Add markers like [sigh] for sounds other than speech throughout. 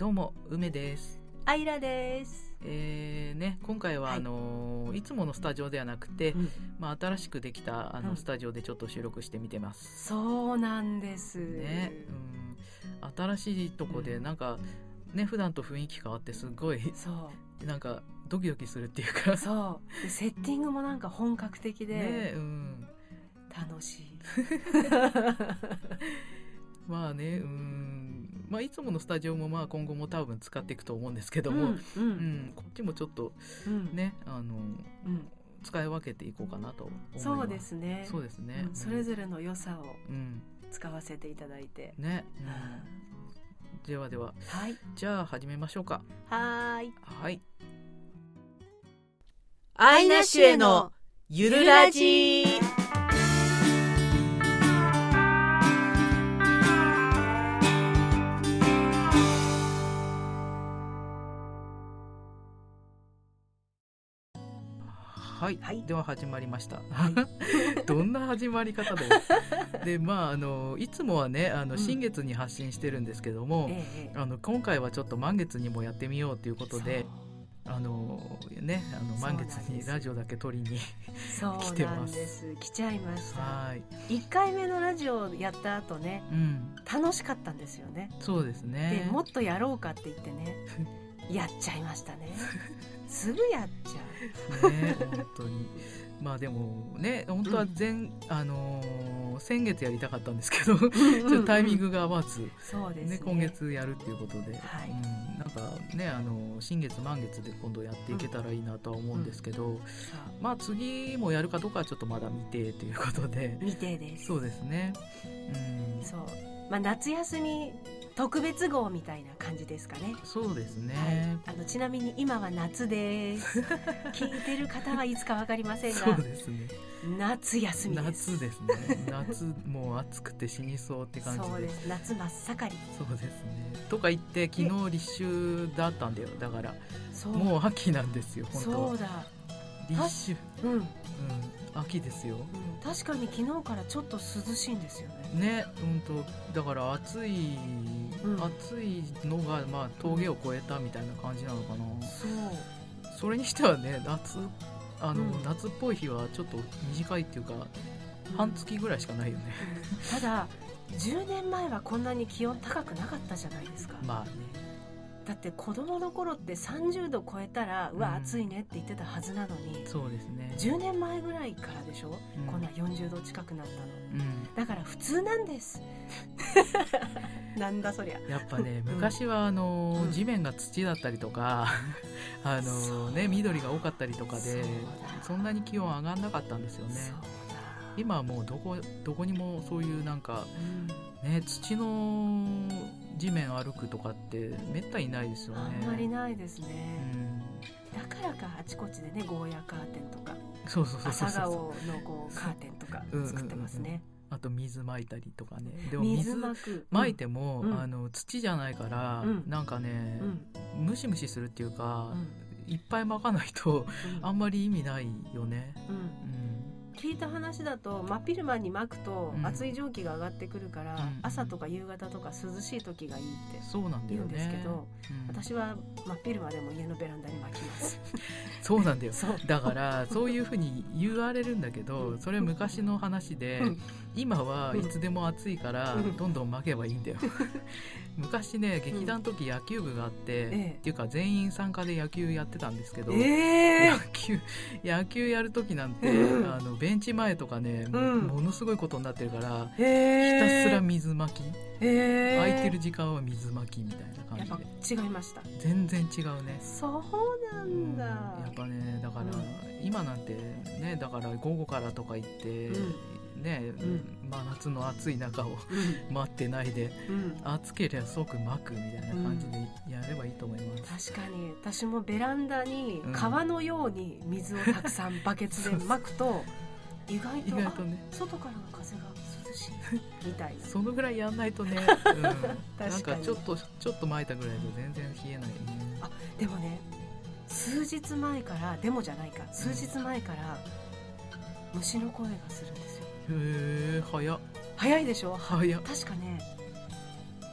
どうも梅です。アイラです。えーね、今回ははい。あのーいつものスタジオではなくて、うん。まあ、新しくできたあの、うん。スタジオでちょっと収録してみてます。そうなんです。ね、うん、新しいとこでうん。なんかね普段と雰囲気変わってすごいそう。なんかドキドキするっていうか。そう。でセッティングもなんか本格的でね、うん、楽しい。[laughs] まあね、うん、まあいつものスタジオもまあ今後も多分使っていくと思うんですけども、うんううんん、こっちもちょっとうん。ねあのうん。使い分けていこうかなと。そうですね。そうですね。うん。それぞれの良さをうん、使わせていただいて。ね、ではでは。はい。じゃあ始めましょうか。はーい。はい。アイナッシュへのゆるラジはい、はい。では始まりました、はい。[laughs] どんな始まり方 [laughs] ででまああのいつもはねあのうん。新月に発信してるんですけども、ええあの今回はちょっと満月にもやってみようということであのねあの満月にラジオだけ撮りに来てなます。来ちゃいました。はい、一回目のラジオやった後ねうん、楽しかったんですよね。そうですね。でもっとやろうかって言ってねやっちゃいましたね [laughs] すぐやっちゃね本当に。まあでもね本当は前、あのー先月やりたかったんですけど [laughs] ちょうっとタイミングが合わず、そうですね。ね今月やるっていうことで、はい。うん、なんかねあの新月満月で今度やっていけたらいいなとは思うんですけど、さあまあ次もやるかどうかはちょっとまだ未定ということで。未定です。そうですね。うん。そう。まあ夏休み特別号みたいな感じですかね。そうですね、はい、あのちなみに今は夏です。[laughs] 聞いてる方はいつかわかりませんそうがですね。夏休み夏ですね。夏もう暑くて死にそうって感じで。そうです。夏真っ盛り。そうですね。とか言って昨日立秋だったんだよ。だからもう秋なんですよ本当。そうだ立秋うん、うん、うん秋ですよ。確かに昨日からちょっと涼しいんですよね。ね本当。だから暑い、うん。暑いのがまあ峠を越えたみたいな感じなのかな。そう。それにしてはね夏あの、うん。夏っぽい日はちょっと短いっていうか半月ぐらいしかないよね。ただ10年前はこんなに気温高くなかったじゃないですか、[laughs] まあねだって子供の頃って30度超えたらうわうん。暑いねって言ってたはずなのに、そうですね。10年前ぐらいからでしょ、うん。こんな40度近くなったの。うん。だから普通なんです。[laughs] なんだそりゃ。やっぱねうん。昔はあの、うん。地面が土だったりとか [laughs] あのね緑が多かったりとかでそんなに気温上がんなかったんですよね今はもうどこどこにもそういうなんかうん。ね土の地面歩くとかってめったにないですよね。あんまりないですうね、ん。だからかあちこちでねゴーヤカーテンとかそうそうそうそう朝顔のこうカーテンとかうんうんうん。うん作ってますね。あと水まいたりとかね。でも水水まくまいても、うん。あの土じゃないから、うん。なんかねう、ん。ムシムシするっていうかう、ん。いっぱいまかないとうん。あんまり意味ないよね。うん。うん聞いた話だと真っ昼間に巻くとうん。熱い蒸気が上がってくるから、うん。朝とか夕方とか涼しい時がいいってそうなんだよ言うんですけね。ど、うん。私は真っ昼間でも家のベランダに巻きます。[laughs] そうなんだよ。だからそういうふうに言われるんだけど、それ昔の話で、うん今はいつでも暑いからうん。どんどん巻けばいいんだよ。[laughs] 昔ね劇団の時野球部があって、ええ。っていうか全員参加で野球やってたんですけど、え野球 [laughs] 野球やる時なんて、うん。あのベンチ前とかね、もうん。ものすごいことになってるから、ー、え。ひたー、すら水まき、え。ー、空いてる時間は水まきみたいなやっぱ感じで違いました。全然違うね。そうなんうん。だ、やっぱねだから、うん。今なんてねだから午後からとか行って、ね、んまあ、夏の暑い中をうん。待ってないでうん。暑ければ即巻くみたいな感じでやればいいと思います。確かに。私もベランダにうん。川のように水をたくさんバケツでまくと意外意と外とね。あ外からの風が涼しいみたいな。そのぐらいやんないとね、うん、[laughs] なんかちょっとちょっと巻いたぐらいで全然冷えないね。あでもね数日前からでもじゃないか。数日前から虫の声がするんですよ。へえ早っ。早いでしょ？早っ。確かね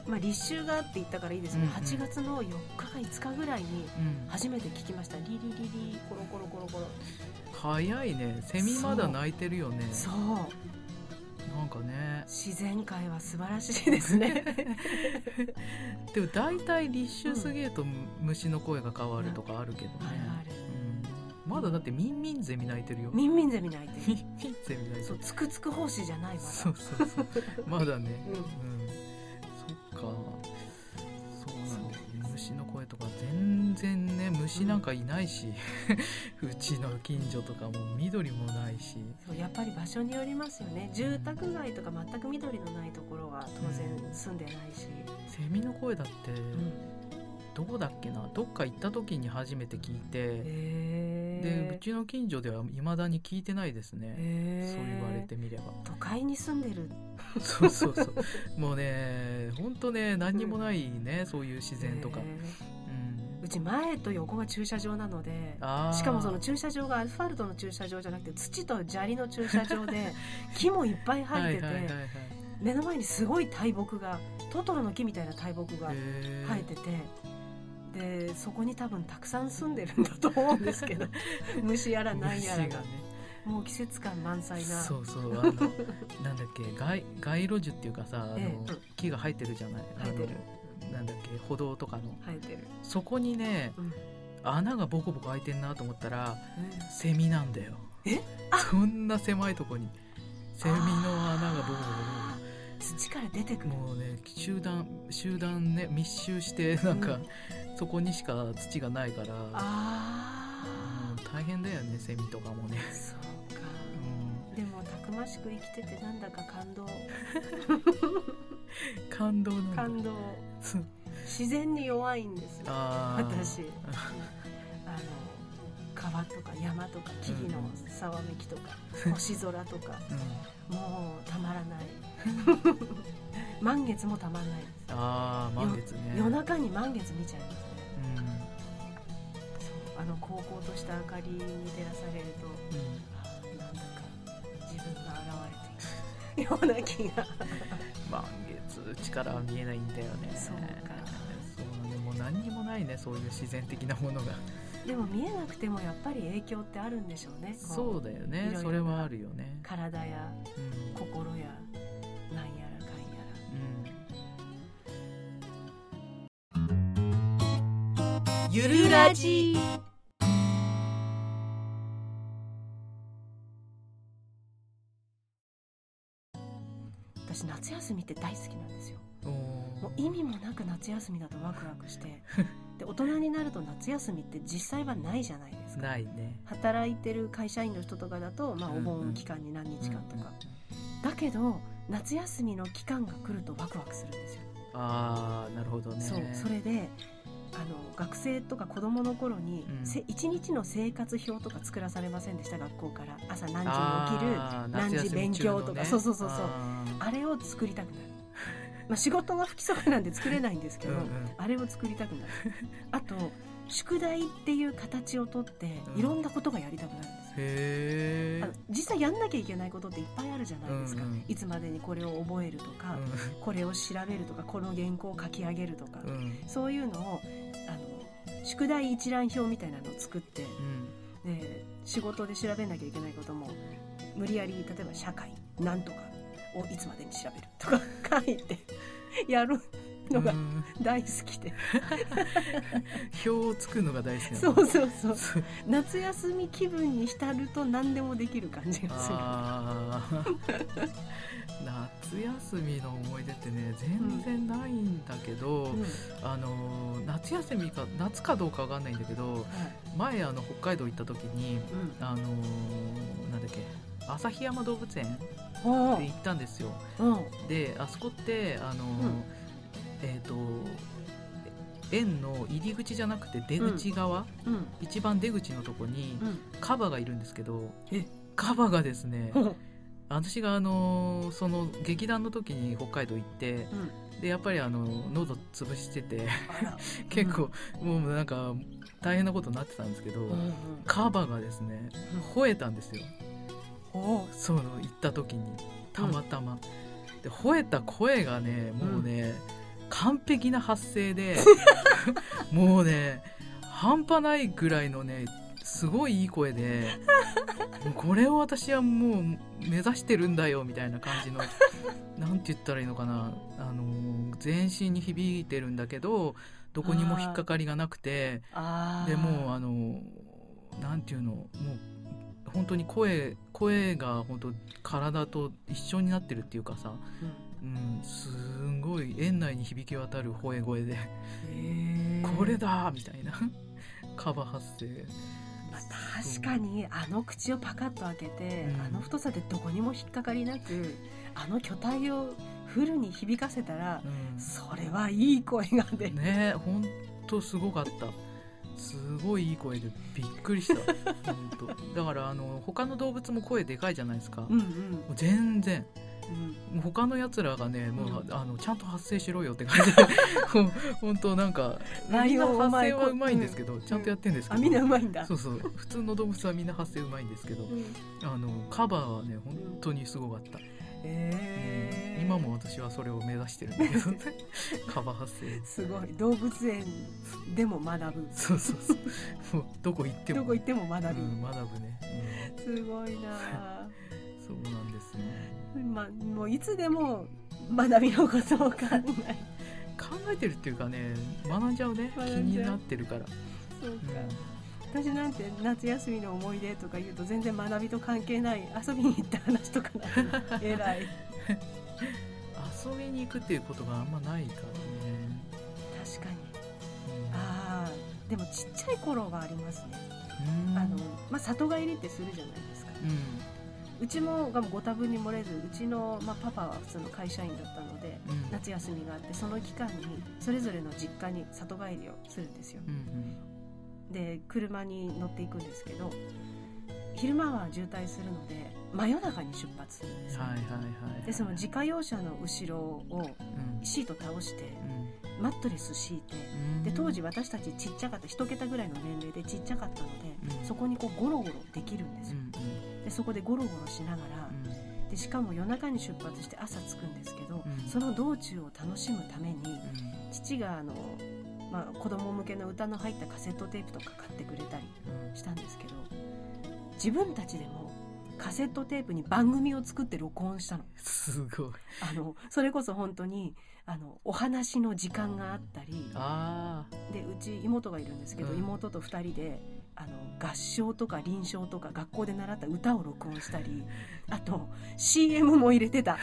まあ、立秋がって言ったからいいですね、うんうん。8月の4日か5日ぐらいにうん。初めて聞きました。リリリリコロコロコロコロ。早いね。セミまだ鳴いてるよね。そう。なんかね。自然界は素晴らしいですね。[laughs] でも大体立秋過ぎると虫の声が変わるとかあるけどね、ある。うん、まだだってミンミンゼミ鳴いてるよ。ミンミンゼミ鳴いてミるンミンゼミ鳴いてる。そうつくつく胞子じゃないまだ。そうそうそう。まだね。うん。うんそっか。そうなんだ。よね虫の声とか全然ね虫なんかいないし、うちの近所とかも緑もないし。そうやっぱり場所によりますよね。住宅街とか全く緑のないところは当然住んでないし、セミの声だってうんどこだっけな？どっか行った時に初めて聞いて、でうちの近所では未だに聞いてないですね、そう言われてみれば。都会に住んでる。[laughs] そうそうそう。もうねほんとね何にもないね、そういう自然とか、へうん。ーうち前と横が駐車場なのでしかもその駐車場がアスファルトの駐車場じゃなくて土と砂利の駐車場で [laughs] 木もいっぱい生えてて、はいはい目の前にすごい大木がトトロの木みたいな大木が生えてて。でそこに多分たくさん住んでるんだと思うんですけど [laughs] 虫やらなんやらが。ね。もう季節感満載な。そうそうあのなんだっけ街街路樹っていうかさあの、ええ。木が生えてるじゃない？生えてる。なんだっけ歩道とかの。生えてる、そこにねうん。穴がボコボコ開いてんなと思ったらうん。セミなんだよ。え？あそんな狭いとこにセミの穴がボコボコ土から出てくるもうね集団集団ね密集してなんか、そこにしか土がないから。あうん大変だよねセミとかもね、あそうか。うん、でもたくましく生きててなんだか感動。[laughs] 感動なんだ。感動。[laughs] 自然に弱いんですよ。私。[laughs] あの川とか山とか木々のざわめきとか、星空とか。うん。もうたまらない [laughs] 満月もたまらない。ですああ満月ね。夜中に満月見ちゃいますね。うん。そうあの高校とした明かりに照らされるとうん。なんだか自分が現れているような気が。[laughs] 満月力は見えないんだよね。そうか。そうねもう何にもないねそういう自然的なものが。でも見えなくてもやっぱり影響ってあるんでしょうね。こそうだよね。それはあるよね。体やうん。心やなんやらかんやら。うん。ゆるラジ。私夏休みって大好きなんですよ。おもうー意味もなく夏休みだとワクワクして。[laughs] で大人になると夏休みって実際はないじゃないですか。ないね。働いてる会社員の人とかだと、まあ、お盆期間に何日間とか、うん。だけど夏休みの期間が来るとワクワクするんですよ、ああなるほどね。そうそれであの学生とか子供の頃に、うん。せ一日の生活表とか作らされませんでした学校から。朝何時に起きる何時勉強とか、ね。そうそうそうそう。あれを作りたくなる。まあ仕事は不規則なんで作れないんですけど、うんうん。あれを作りたくなる。あと宿題っていう形をとってうん。いろんなことがやりたくなるんですよ、へえ。あの実際やんなきゃいけないことっていっぱいあるじゃないですか、うんうん。いつまでにこれを覚えるとか、これを調べるとかこの原稿を書き上げるとか、うんうん。そういうのをあの宿題一覧表みたいなのを作ってうん。で仕事で調べなきゃいけないことも無理やり例えば社会なんとかをいつまでに調べるとか [laughs] 書いてやるのがうん。大好きで、[laughs] 表を作るのが大好きそうそうそう。そう。夏休み気分に浸ると何でもできる感じがする。夏休みの思い出ってね全然ないんだけど、うん。あのー夏休みか夏かどうかわかんないんだけどはい。前あの北海道行った時にうん。あのーなんだっけ旭山動物園で行ったんですよ。うん。であそこってあのーんえっ、と園の入り口じゃなくて出口側、うん。一番出口のとこにうん。カバがいるんですけどえ？カバがですねう。ん私があのーその劇団の時に北海道行ってでやっぱりあの喉潰してて [laughs] 結構もうなんか大変なことになってたんですけど、うんうん。カバがですね吠えたんですよ。その行った時に。たまたま、で吠えた声がねもうね、完璧な発声で [laughs] もうね半端ないぐらいのねすごいいい声でこれを私はもう目指してるんだよみたいな感じのなんて言ったらいいのかなあの全身に響いてるんだけどどこにも引っかかりがなくてでもうあのなんていうのもう本当に声声が本当体と一緒になってるっていうかさ、うんうん、すんごい園内に響き渡る吠え声でこれだみたいな [laughs] カバ発声。まあ、確かにあの口をパカッと開けて、うん。あの太さでどこにも引っかかりなくあの巨体をフルに響かせたらうん。それはいい声が出る、ねほんとすごかった。すごいいい声でびっくりした。[laughs] ほんと。だからあの他の動物も声でかいじゃないですか、もうんうん。う全然うん。他のやつらがねもう、うんあのちゃんと発声しろよって感じで。[laughs] 本当なんかみんな発声はうまいんですけど、ちゃんとやってんですけど、あみんなうまいんだ。そうそう。普通の動物はみんな発声うまいんですけど。うん。あのカバーはね本当にすごかった、へー。今も私はそれを目指してるんだけどカバー発声。すごい。動物園でも学ぶ。そうそうそう。どこ行っても。どこ行っても学び、うん、学ぶね、すごいなうん、そうなんですね。まあもういつでも学びのことを考え考えてるっていうかね学んじゃうね。気になってるから、そうか、う私なんて夏休みの思い出とか言うと全然学びと関係ない遊びに行った話とかなる [laughs] 偉い。ん、遊びに行くっていうことがあんまないからね、確かに。うん。ああでもちっちゃい頃はありますね、うん。あのまあ里帰りってするじゃないですか。うんうちもがご多分に漏れずうちの、まあ、パパは普通の会社員だったのでうん。夏休みがあってその期間にそれぞれの実家に里帰りをするんですよ。うんで車に乗っていくんですけど昼間は渋滞するので真夜中に出発するんですよ、でその自家用車の後ろをうん。シート倒してうんマットレス敷いてうん。で当時私たちちっちゃかった1桁ぐらいの年齢でちっちゃかったので、うん。そこにこうゴロゴロできるんですよ、うん。でそこでゴロゴロしながらうん。でしかも夜中に出発して朝着くんですけど、うん。その道中を楽しむためにうん。父があの、まあ、子供向けの歌の入ったカセットテープとか買ってくれたりうん。したんですけど自分たちでもカセットテープに番組を作って録音したの。すごい。あのそれこそ本当にあのお話の時間があったりあでうち妹がいるんですけど、うん。妹と2人であの合唱とか臨床とか学校で習った歌を録音したり [laughs] あと CM も入れてた。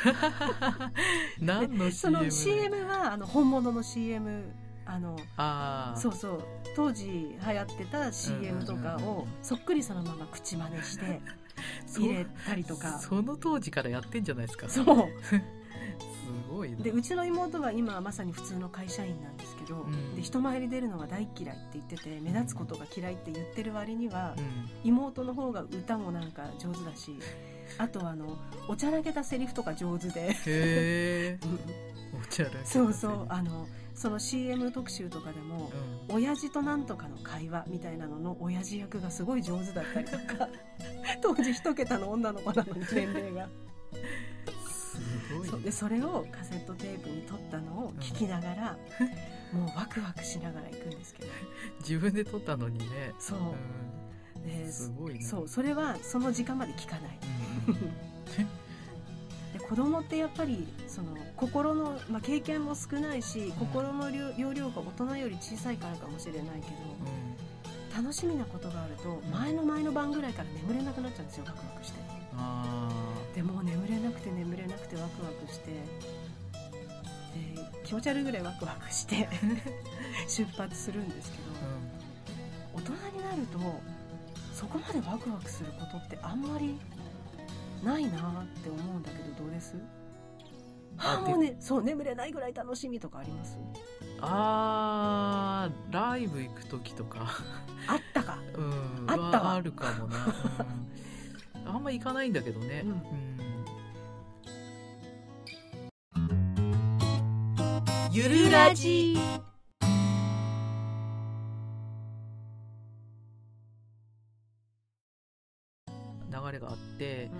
あ [laughs] 何の CM その CM はあの本物の CM あのああそうそう当時流行ってた CM とかをそっくりそのまま口真似して [laughs] 入れたりとか。その当時からやってんじゃないですか。そう。すごいな。でうちの妹は今まさに普通の会社員なんですけど、うん。で人前に出るのが大嫌いって言ってて目立つことが嫌いって言ってる割には、うん。妹の方が歌もなんか上手だしあとはあのおちゃらけたセリフとか上手で。へえおちゃらけそうそう。あのその CM 特集とかでもう親父となんとかの会話みたいなのの親父役がすごい上手だったりとか [laughs] 当時一桁の女の子なのに年齢がそうでそれをカセットテープに撮ったのを聞きながら、もうワクワクしながら行くんですけど。[laughs] 自分で撮ったのにね。そう。うですごいね。そうそれはその時間まで聞かない。うん [laughs] で子供ってやっぱりその心の、まあ、経験も少ないし心の量容量が大人より小さいからかもしれないけど楽しみなことがあると前の前の晩ぐらいから眠れなくなっちゃうんですよワクワクして。あでもう眠れなくて眠れなくてワクワクして。で気持ち悪いぐらいワクワクして。[laughs] 出発するんですけどあ、大人になるとそこまでワクワクすることってあんまりないなって思うんだけどどうです？ああもうねそう眠れないぐらい楽しみとかあります？あーライブ行く時とか。あったか。うんあったわ。はあるかもな、うん、あんま行かないんだけどね、うん。うん。ゆるラジ。流れがあって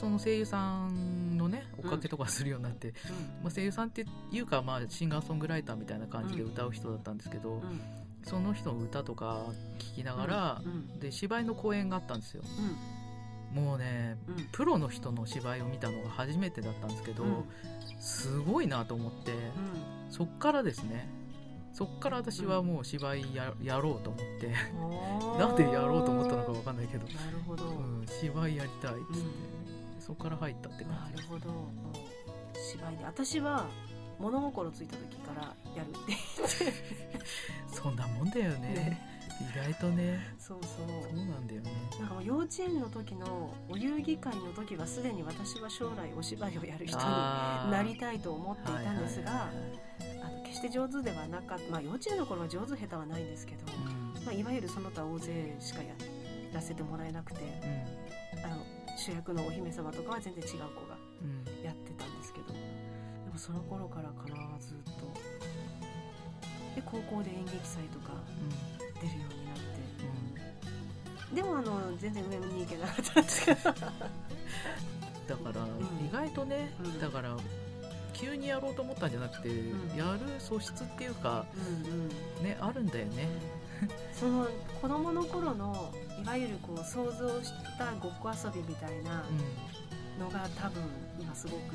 その声優さんのね追っかけとかするようになって、まあ、声優さんっていうか、まあ、シンガーソングライターみたいな感じで歌う人だったんですけど、うん。その人の歌とか聞きながら、うん。で芝居の公演があったんですよもうねうん。うんプロの人の芝居を見たのが初めてだったんですけど、うん。すごいなと思ってそっからですねそっから私はもう芝居ややろうと思ってうんなんでやろうと思ったのかわかんないけど、なるほど、うん、芝居やりたいっつって、うん。そこから入ったって感なじ。でするほど。芝居で私は物心ついた時からやるって言って。[laughs] そんなもんだよね。ね意外とね。そうそそううなんだよね。なんかもう幼稚園の時のお遊戯会の時はすでに私は将来お芝居をやる人になりたいと思っていたんですが、決して上手ではなかった、まあ、幼稚園の頃は上手下手はないんですけど、うん。まあ、いわゆるその他大勢しかやらせてもらえなくてあの主役のお姫様とかは全然違う子がうん。うんやってたんですけどでもその頃からかなずっと。で高校で演劇祭とかうになってでもあの全然上に行けなかったんですけど。だからん意外とね、うん。だから急にやろうと思ったんじゃなくて、ん。やる素質っていうかうんうん。ねあるんだよね。その子供の頃のいわゆるこう想像したごっこ遊びみたいなうのが多分今すごく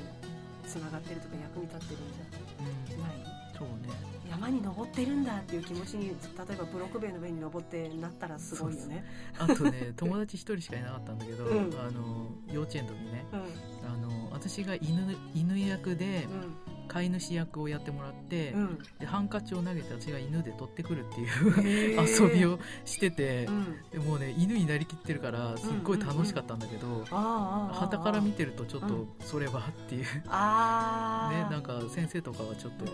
つながってるとか役に立ってるんじゃない？そうね。山に登ってるんだっていう気持ちに例えばブロック塀の上に登ってなったらすごいよね。あとね [laughs] 友達一人しかいなかったんだけど、うん。あの幼稚園の時ね。うん。あの私が犬犬役で飼い主役をやってもらって、うん。うんでハンカチを投げて私が犬で取ってくるっていう遊びをしててう、ん。でもうね犬になりきってるからすっごい楽しかったんだけど、ああああああ傍から見てるとちょっとうん。それはっていう、ねなんか先生とかはちょっと、うん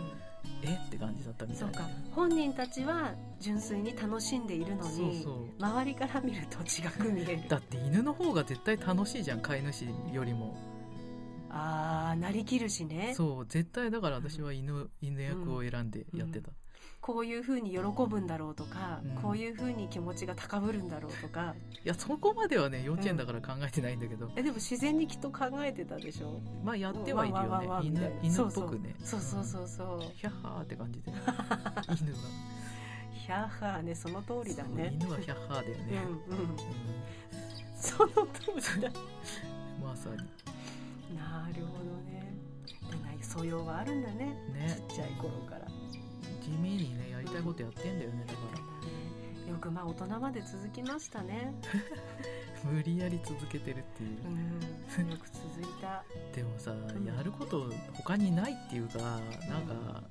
え？って感じだったみたいうな。そか。本人たちは純粋に楽しんでいるのに周りから見ると違く見える。だって犬の方が絶対楽しいじゃん飼い主よりも。ああなりきるしね。そう絶対だから私は犬,、犬役を選んでやってた、こういうふうに喜ぶんだろうとか、うん。こういうふうに気持ちが高ぶるんだろうとか。いやそこまではね幼稚園だから考えてないんだけど、えでも自然にきっと考えてたでしょ？まあやってはいるよね。犬犬っぽくね。そうそうそうそうヒャッハーって感じで犬はヒャーハーねその通りだね犬はヒャッハーだよね、うんうんうんその通りだまさになるほどねでない素養はあるんだねねちっちゃい頃から地味にねやりたいことやってんだよねだから。よくまあ大人まで続きましたね。[laughs] 無理やり続けてるっていう。う、んよく続いた。[laughs] でもさ、ん。やること他にないっていうかなんか、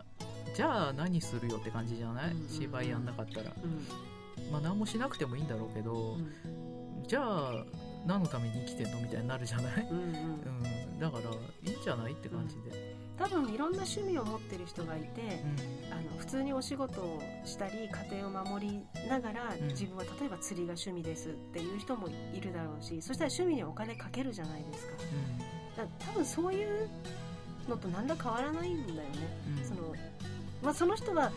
じゃあ何するよって感じじゃない、うん芝居やんなかったら。うん。まあ何もしなくてもいいんだろうけど、じゃあ何のために生きてんの？みたいになるじゃない、うん、だからいいんじゃない？って感じで、多分いろんな趣味を持ってる人がいてうん。あの普通にお仕事をしたり家庭を守りながら、ん。自分は例えば釣りが趣味ですっていう人もいるだろうしそしたら趣味にお金かけるじゃないですか。だ多分そういうのと何ら変わらないんだよね、うん。うんそのまあ、その人は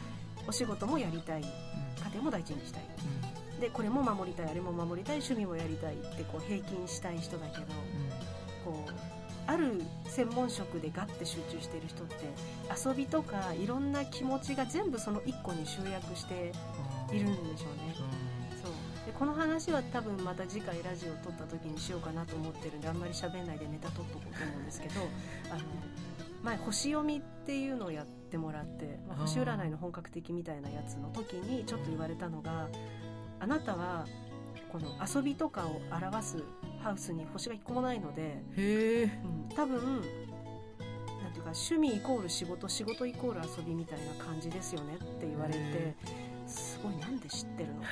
お仕事もやりたい。家うん。庭も大事にしたい。でこれも守りたいあれも守りたい趣味もやりたいってこう平均したい人だけどこうある専門職でガッて集中してる人って遊びとかいろんな気持ちが全部その1個に集約してうんいるんでしょうね。そう。でこの話は多分また次回ラジオを撮った時にしようかなと思ってるんであんまり喋んないでネタ撮っとこうと思うんですけど [laughs] あの前星読みっていうのをやってもらって、まあ星占いの本格的みたいなやつの時にちょっと言われたのがあなたはこの遊びとかを表すハウスに星が一個もないので、へえうん、多分なんていうか趣味イコール仕事仕事イコール遊びみたいな感じですよねって言われてへすごいなんで知ってるの？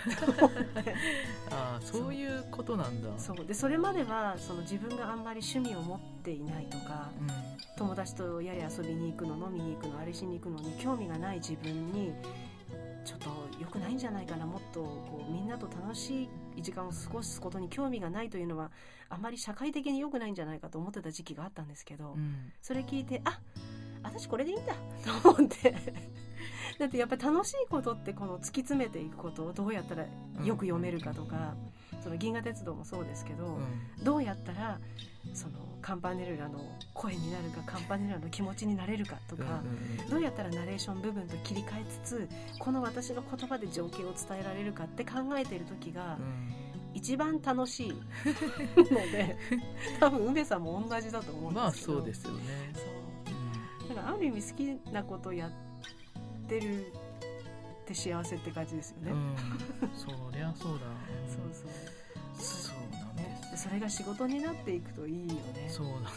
[laughs] ああそういうことなんだ。そう。でそれまではその自分があんまり趣味を持っていないとかうん。友達とやれ遊びに行くの飲みに行くのあれしに行くのに興味がない自分にちょっと良くないんじゃないかなもっとこうみんなと楽しい時間を過ごすことに興味がないというのはあまり社会的に良くないんじゃないかと思ってた時期があったんですけど、うん。それ聞いてあ私これでいいんだ [laughs] と思って。だってやっぱり楽しいことってこの突き詰めていくことをどうやったらよく読めるかとか、その銀河鉄道もそうですけど、うん。どうやったらそのカンパネルラの声になるかカンパネルラの気持ちになれるかとか、うんうんどうやったらナレーション部分と切り替えつつこの私の言葉で情景を伝えられるかって考えている時がうん。一番楽しいので [laughs] 多分梅さんも同じだと思うんまあですけど。そうですよね。そう。だからある意味好きなことやってるって幸せって感じですよね、うん、うん、そりゃそうだ。そう [laughs] そうそう。なんねです。でそれが仕事になっていくといいよね。そうなんで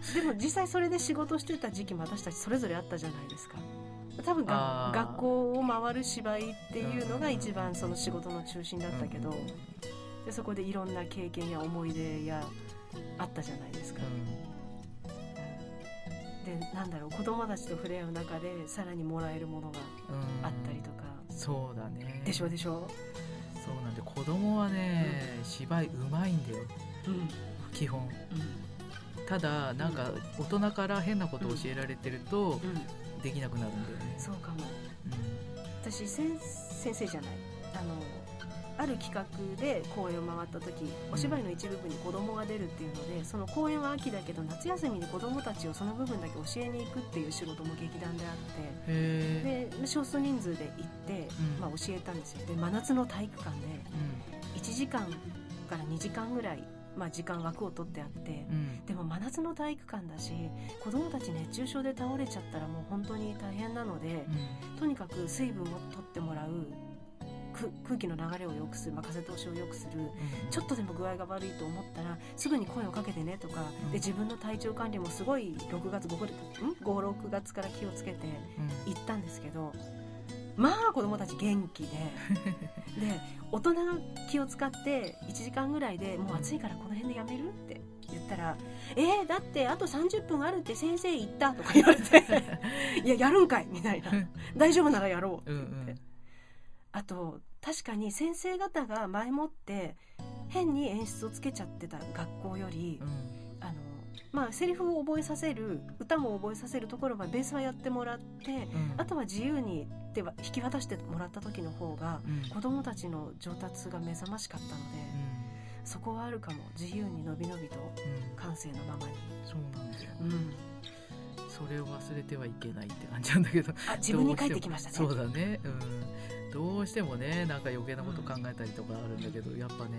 すよ。でも実際それで仕事してた時期も私たちそれぞれあったじゃないですか。多分が学校を回る芝居っていうのが一番その仕事の中心だったけど、うんうんでそこでいろんな経験や思い出やあったじゃないですか、でなんだろう子供たちと触れ合う中でさらにもらえるものがうんうんあったりとか、そうだね。でしょでしょ、そうなんで子供はね、芝居うまいんだよ。うん。基本。うん。ただなんか大人から変なことを教えられてるとうん、できなくなるんだよね。そうかも。うん。私先先生じゃない。あのある企画で公演を回った時お芝居の一部分に子供が出るっていうのでその公演は秋だけど夏休みに子供たちをその部分だけ教えに行くっていう仕事も劇団であって。で少数人数で行って、うん。まあ、教えたんですよ。で真夏の体育館でう1時間から2時間ぐらい、まあ、時間枠を取ってあってんうん。でも真夏の体育館だし子供たち熱中症で倒れちゃったらもう本当に大変なのでとにかく水分を取ってもらうく空気の流れを良くする、まあ、風通しを良くする。うん。ちょっとでも具合が悪いと思ったらすぐに声をかけてねとか。うん。で自分の体調管理もすごい6月56月から気をつけてうん。行ったんですけどまあ子供たち元気で。[laughs] で大人が気を使って1時間ぐらいでもう暑いからこの辺でやめるって言ったら「えー、だってあと30分あるって先生言った」とか言われて「[laughs] いややるんかい」みたいな「大丈夫ならやろう」ってうん言って、あと確かに先生方が前もって変に演出をつけちゃってた学校よりうん。うんあのまあセリフを覚えさせる歌も覚えさせるところまでベースはやってもらってうん。あとは自由に手は引き渡してもらった時の方がうん。子どもたちの上達が目覚ましかったのでそこはあるかも。自由にのびのびとうん。感性のままに、そうなんだようん、それを忘れてはいけないって感じなんだけど。あ自分に返ってきましたね。そうだね。うんどうしてもねなんか余計なこと考えたりとかあるんだけど、やっぱね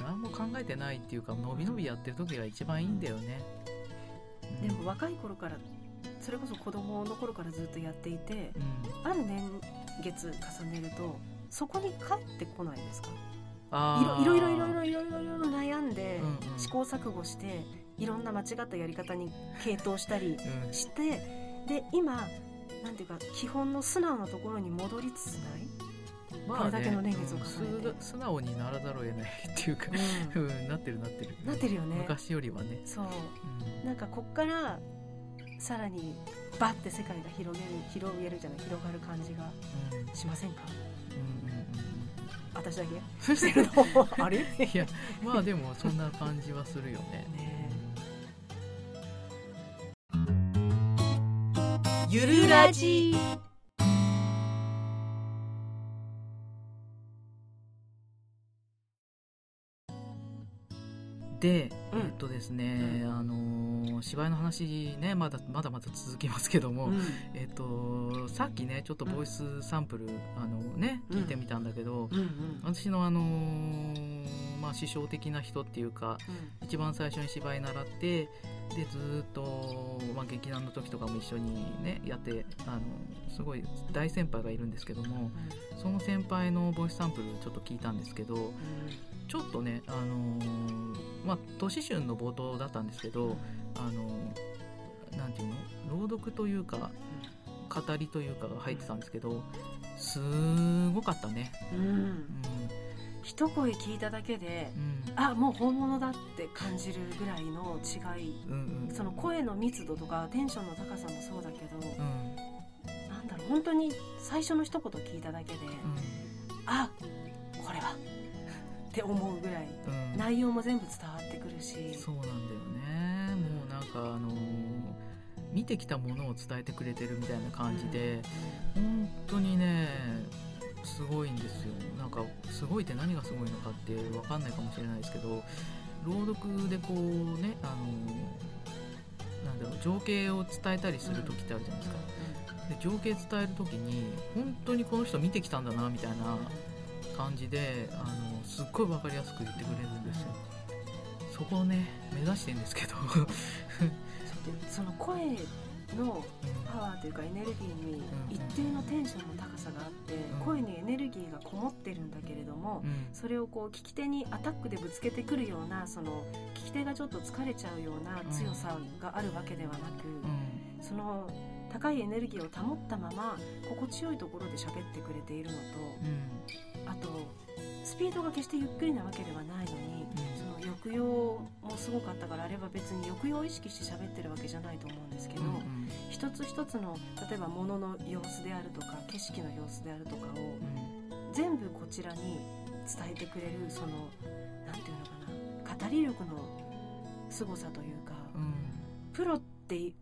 何も考えてないっていうかのびのびやってる時が一番いいんだよね、うんでも若い頃からそれこそ子供の頃からずっとやっていてうん。ある年月重ねるとそこに帰ってこないですか？いろいろいろいろいろいろいろ悩んでうんうん。試行錯誤していろんな間違ったやり方に傾倒したりうん。してで今なんていうか基本の素直なところに戻りつつない、まこれだけの年月をうん重ねて。す素直にならざるを得ないっていうか、うん、なってるなってるなってる。よね昔よりはね、そう。うん。なんかこっからさらにバッて世界が広げる広げるじゃない広がる感じがうん。しませんか？うんうんうん私だけ？してるのあれ？[laughs] いや。まあでもそんな感じはするよね。ねゆるラジ。で、うん。えっとですね、あのー芝居の話ねまだまだまだ続きますけども、うん。えっとさっきねちょっとボイスサンプル、あのねうん。聞いてみたんだけど、うんうん。私のあのーまあ師匠的な人っていうか一番最初に芝居習ってでずーっと、まあ、劇団の時とかも一緒にねやってあのすごい大先輩がいるんですけどもその先輩のボイスサンプルちょっと聞いたんですけどちょっとねあのーまあ年春の冒頭だったんですけどあのーなんていうの？朗読というか語りというかが入ってたんですけどすごかったね。うん。うんうん一声聞いただけでうん。あもう本物だって感じるぐらいの違い。うんうんその声の密度とかテンションの高さもそうだけどうん。なんだろう本当に最初の一言聞いただけであこれはって思うぐらいうん。うん内容も全部伝わってくるし。そうなんだよね。もうなんかあのー見てきたものを伝えてくれてるみたいな感じで、本当にねすごいんですよ。なんかすごいって何がすごいのかって分かんないかもしれないですけど朗読でこうねあのなんだろう情景を伝えたりする時ってあるじゃないですか。で情景伝える時に本当にこの人見てきたんだなみたいな感じであのすっごい分かりやすく言ってくれるんですよ。そこをね目指してるんですけど。その声のパワーというかエネルギーに一定のテンションの高さがあって、声にエネルギーがこもってるんだけれども、それをこう聞き手にアタックでぶつけてくるようなその聞き手がちょっと疲れちゃうような強さがあるわけではなく、その高いエネルギーを保ったまま心地よいところで喋ってくれているのと、あとスピードが決してゆっくりなわけではないのに、その抑揚もすごかったからあれば別に抑揚を意識して喋ってるわけじゃないと思うんですけど、うんうん、一つ一つの例えば物の様子であるとか景色の様子であるとかを、全部こちらに伝えてくれるその何て言うのかな語り力の凄さというか、うん、プロって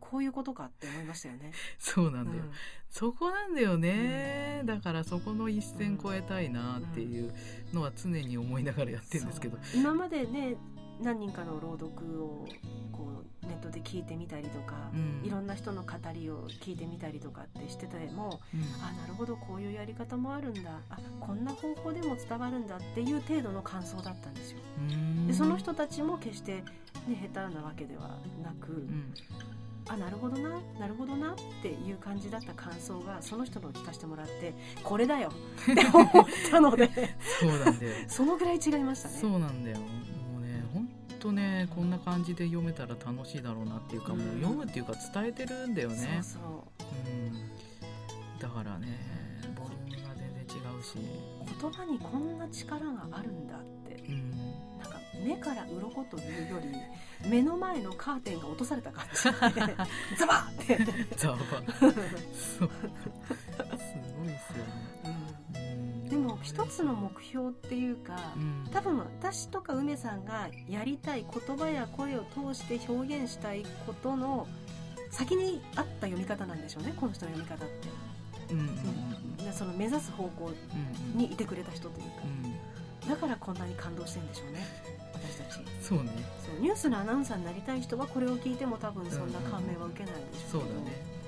こういうことかって思いましたよね。[laughs] そうなんだよ、うん、そこなんだよね、うん、だからそこの一線越えたいなっていうのは常に思いながらやってるんですけど、今までね何人かの朗読をこうネットで聞いてみたりとか、うん、いろんな人の語りを聞いてみたりとかってしてても、うん、あなるほどこういうやり方もあるんだ。あこんな方法でも伝わるんだっていう程度の感想だったんですよ。でその人たちも決して、ね、下手なわけではなく、うん、あなるほどななるほどなっていう感じだった感想がその人の聞かせてもらってこれだよって思ったのでそうなんだよ。[laughs] そのぐらい違いましたね。そうなんだよ。とねこんな感じで読めたら楽しいだろうなっていうか、もう読むっていうか伝えてるんだよね。そうう。ん、だからねボリュームが全然違うし。言葉にこんな力があるんだって、うん、目から鱗というより目の前のカーテンが落とされた感じ。[laughs] ザバッって。ザバすごいですよね。でも一つの目標っていうか、うん、多分私とか梅さんがやりたい言葉や声を通して表現したいことの先にあった読み方なんでしょうねこの人の読み方って。うんうんうん、その目指す方向にいてくれた人というか、うん、だからこんなに感動してるんでしょうね。私たち。そうね。そうニュースのアナウンサーになりたい人はこれを聞いても多分そんな感銘は受けないでしょうけど、うんうん、そうだね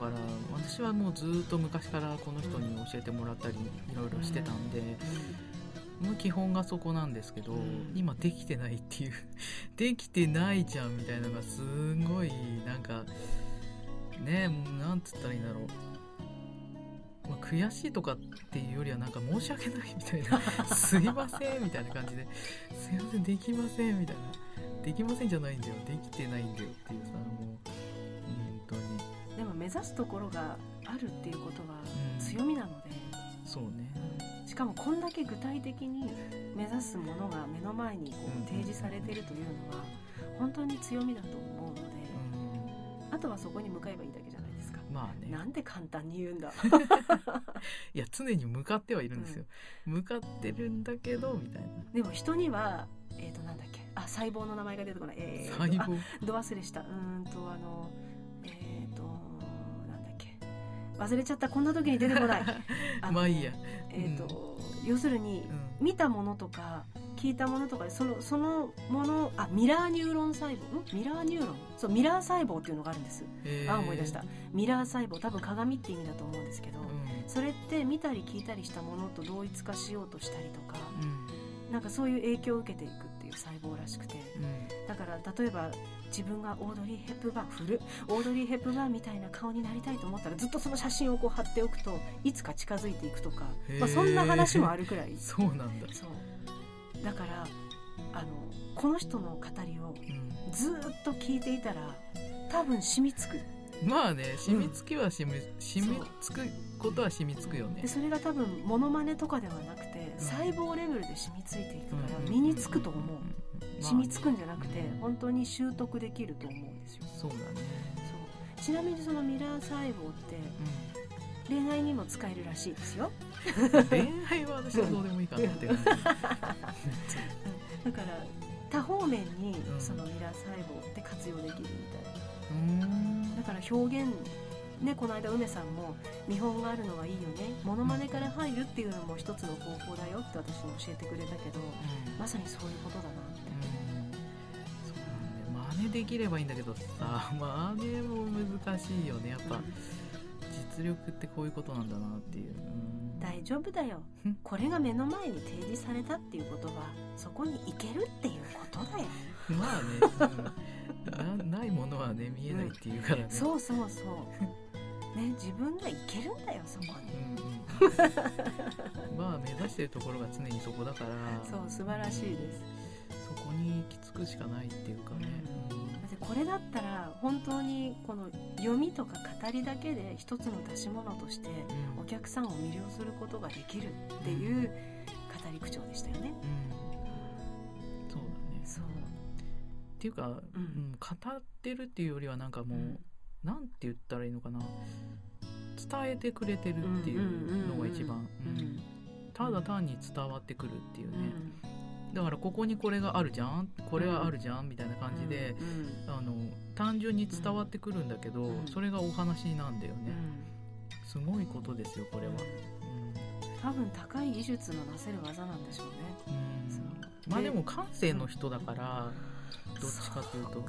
から私はもうずっと昔からこの人に教えてもらったりいろいろしてたんで、もう基本がそこなんですけど、今できてないっていう。[laughs] できてないじゃんみたいなのがすごいなんかねなんつったらいいんだろう。まあ、悔しいとかっていうよりはなんか申し訳ないみたいな。[laughs] すいませんみたいな感じで。すいませんできませんみたいな。できませんじゃないんだよ。できてないんだよっていうさもうでも目指すところがあるっていうことは強みなので、うん、そうね、しかもこんだけ具体的に目指すものが目の前にこう提示されてるというのは本当に強みだと思うので、とはそこに向かえばいいだけじゃないですか。まあね、なんで簡単に言うんだ。[laughs] いや常に向かってはいるんですよ、うん、向かってるんだけどみたいな。でも人にはえっ、ー、となんだっけ。あ細胞の名前が出てこない、えー、細胞？ど忘れした。うんとあの忘れちゃった。こんな時に出てこない。[laughs] まあいいや、えーと、うん、要するに、うん、見たものとか聞いたものとかそのそのものあミラーニューロン細胞？ミラーニューロン？そうミラー細胞っていうのがあるんです。あ思い出した。ミラー細胞多分鏡って意味だと思うんですけど、うん、それって見たり聞いたりしたものと同一化しようとしたりとか、うん、なんかそういう影響を受けていくっていう細胞らしくて、うん、だから例えば自分がオードリー・ヘップバーン古オードリー・ヘップバーンみたいな顔になりたいと思ったらずっとその写真をこう貼っておくといつか近づいていくとか、まあ、そんな話もあるくらい。[laughs] そうなんだ。そうだからあのこの人の語りをずっと聞いていたら多分染みつく。まあね染みつきは染み,、染みつくことは染みつくよね。でそれが多分モノマネとかではなくて、細胞レベルで染みついていくから身につくと思う、染みつくんじゃなくて本当に習得できると思うんですよ。そうだね。そう。ちなみにそのミラー細胞って、恋愛にも使えるらしいですよ恋愛は私はどうでもいいかなって感じだから多方面にそのミラー細胞って活用できるみたいうん。だから表現ねこの間梅さん。も見本があるのはいいよねモノマネから入るっていうのも一つの方法だよって私に教えてくれたけどまさにそういうことだなってそうなん。だよ真似できればいいん。だけどさ真似も難しいよねやっぱうん。実力ってこういうことなんだなっていう、うん。大丈夫だよ。うん。これが目の前に提示されたっていうことはそこに行けるっていうことだよ。まあね、うん。なないものはね見えないっていうからね、そうそうそう。ね自分が行けるんだよそこに。うんうん、まあ目指してるところが常にそこだから。そう素晴らしいです。そこに行き着くしかないっていうかね、これだったら本当にこの読みとか語りだけで一つの出し物としてうん。お客さんを魅了することができるっていう語り口調でしたよね。うん。そうだね。そう、っていうか、うん。うん語ってるっていうよりはなんかもう、うん。なんて言ったらいいのかな。伝えてくれてるっていうのが一番、ただ単に伝わってくるっていううね、んだからここにこれがあるじゃんこれがあるじゃんみたいな感じで、うんあの単純に伝わってくるんだけど、うん。それがお話なんだよね、うん。すごいことですよこれは、多分高い技術のなせる技なんでしょうね。まあでも感性の人だから、どっちかっていうと。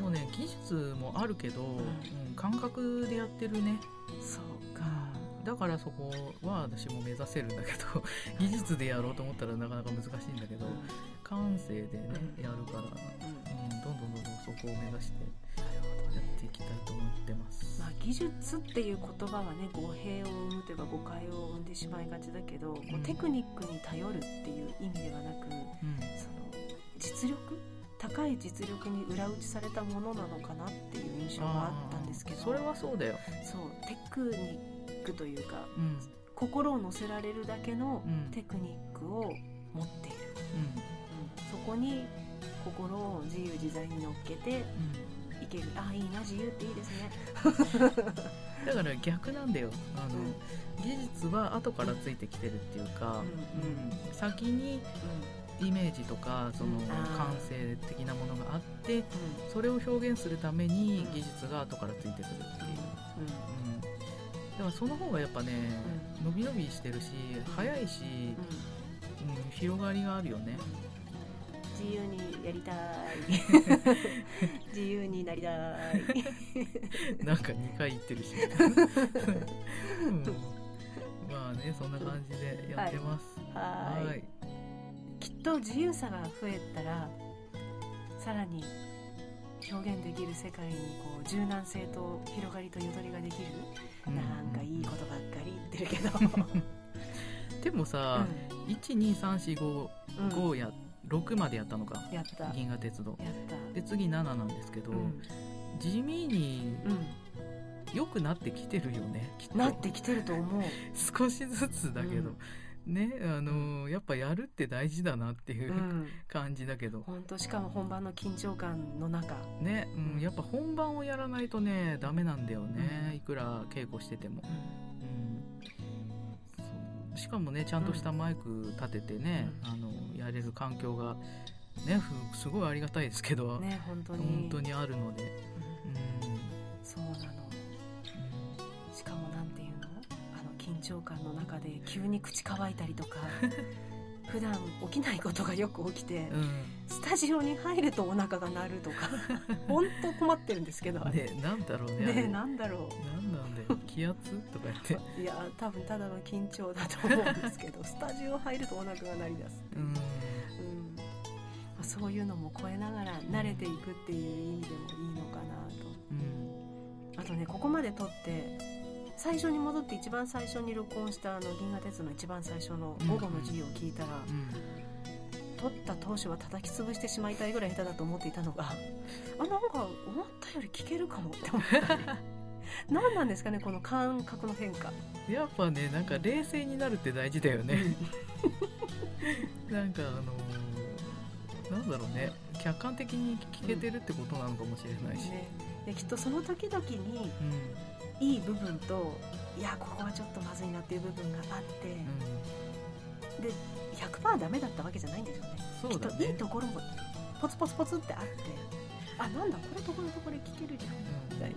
もうね技術もあるけど、うん。感覚でやってるね。そうか。だからそこは私も目指せるんだけど技術でやろうと思ったらなかなか難しいんだけど感性でねうんやるから、うん。どんどんどんどんそこを目指してやね。っていきたいと思ってます。まあ、技術っていう言葉はね語弊を生むというか誤解を生んでしまいがちだけど、うん。テクニックに頼るっていう意味ではなくうん。その実力？高い実力に裏打ちされたものなのかなっていう印象があったんですけど。それはそうだよ、そうテクニックというかうん。心を乗せられるだけのうん。テクニックを持っている、ううん。そこに心を自由自在に乗っけてんうん。いける。ああいいな自由っていいですね。[laughs] だから逆なんだよ。あの、技術は後からついてきてるっていうか、うんうん。先にイメージとかその感性的なものがあってうん。それを表現するためにうん。技術が後からついてくるっていう、うん。うん、だからその方がやっぱね、伸び伸びしてるし早いし、うん。うん、広がりがあるよね。自由にやりたい。[laughs] 自由になりたい。[laughs] なんか2回言ってるし、[laughs] うん、まあねそんな感じでやってます。はーいい。きっと自由さが増えたらさらに表現できる世界にこう柔軟性と広がりとよどりができる、うんなんかいいことばっかり言ってるけど、[laughs] でもさ、12345うん。うん。5や6までやったのか。やった。や銀河鉄道。った。で次7なんですけど、うん。地味にう良くなってきてるよねきっなってきてると思う。[laughs] 少しずつだけど、ねあのやっぱやるって大事だなっていううん。感じだけど、本当しかも本番の緊張感の中。ね、うん、やっぱ本番をやらないとねダメなんだよね、うん。いくら稽古してても、うん、しかもねちゃんとしたマイク立ててね、うあのやれる環境がねふすごいありがたいですけど、ね本当に。本当にあるので、うん。うん。そうなの。しかもなんて緊張感の中で急に口乾いたりとか [laughs] 普段起きないことがよく起きてうん。スタジオに入るとお腹が鳴るとか [laughs] 本当困ってるんですけどあれ。ねなんだろうねあねれ。なんだろなんなんだよ。[laughs] 気圧とか言って。ういや多分ただの緊張だと思うんですけどスタジオ入るとお腹が鳴り出す、うん。うん。まあ、そういうのも超えながら慣れていくっていう意味でもいいのかなと。うん。あとねここまで撮って最初に戻って一番最初に録音したあの銀河鉄の一番最初の午後の授業を聞いたら、うん。撮った当初は叩き潰してしまいたいぐらい下手だと思っていたのが [laughs] あなんか思ったより聞けるかもって思った。り何なんですかねこの感覚の変化。やっぱねなんか冷静になるって大事だよね。なんかあのーなんだろうね。客観的に聞けてるってことなのかもしれないし、ね、できっとその時々にうんいい部分といやここはちょっとまずいなっていう部分があって、うん。で100%ダメだったわけじゃないんですよね。そうだきっといいねところもポツポツポツってあってあなんだこれとこれとこれ聞けるじゃん。みたい